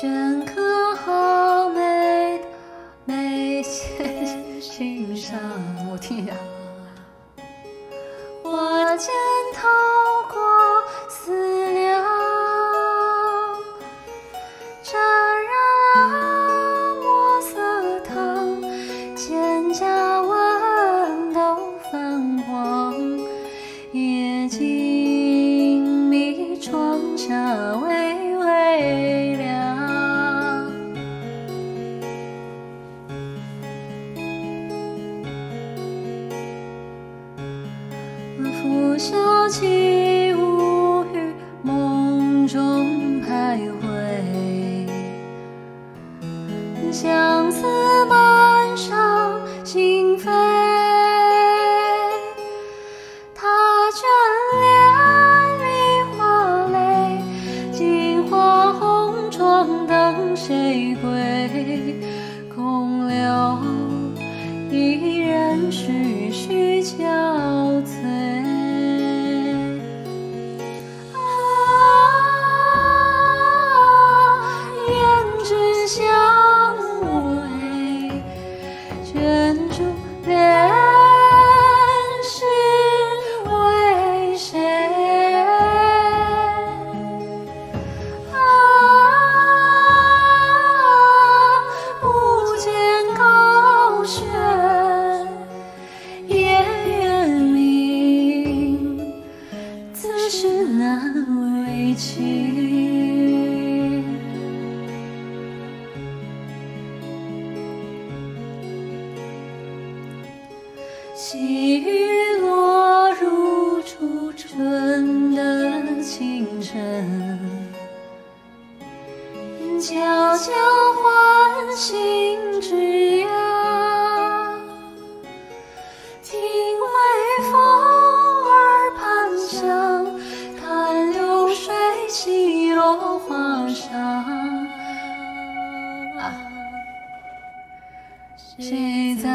镌刻好美的眉间心上。我听一下。我检讨拂袖起无语梦中徘徊，相思满上心扉。他眷恋梨花泪，镜花红妆等谁归？空留一人徐徐细雨落入初春的清晨，悄悄唤醒落花上。谁在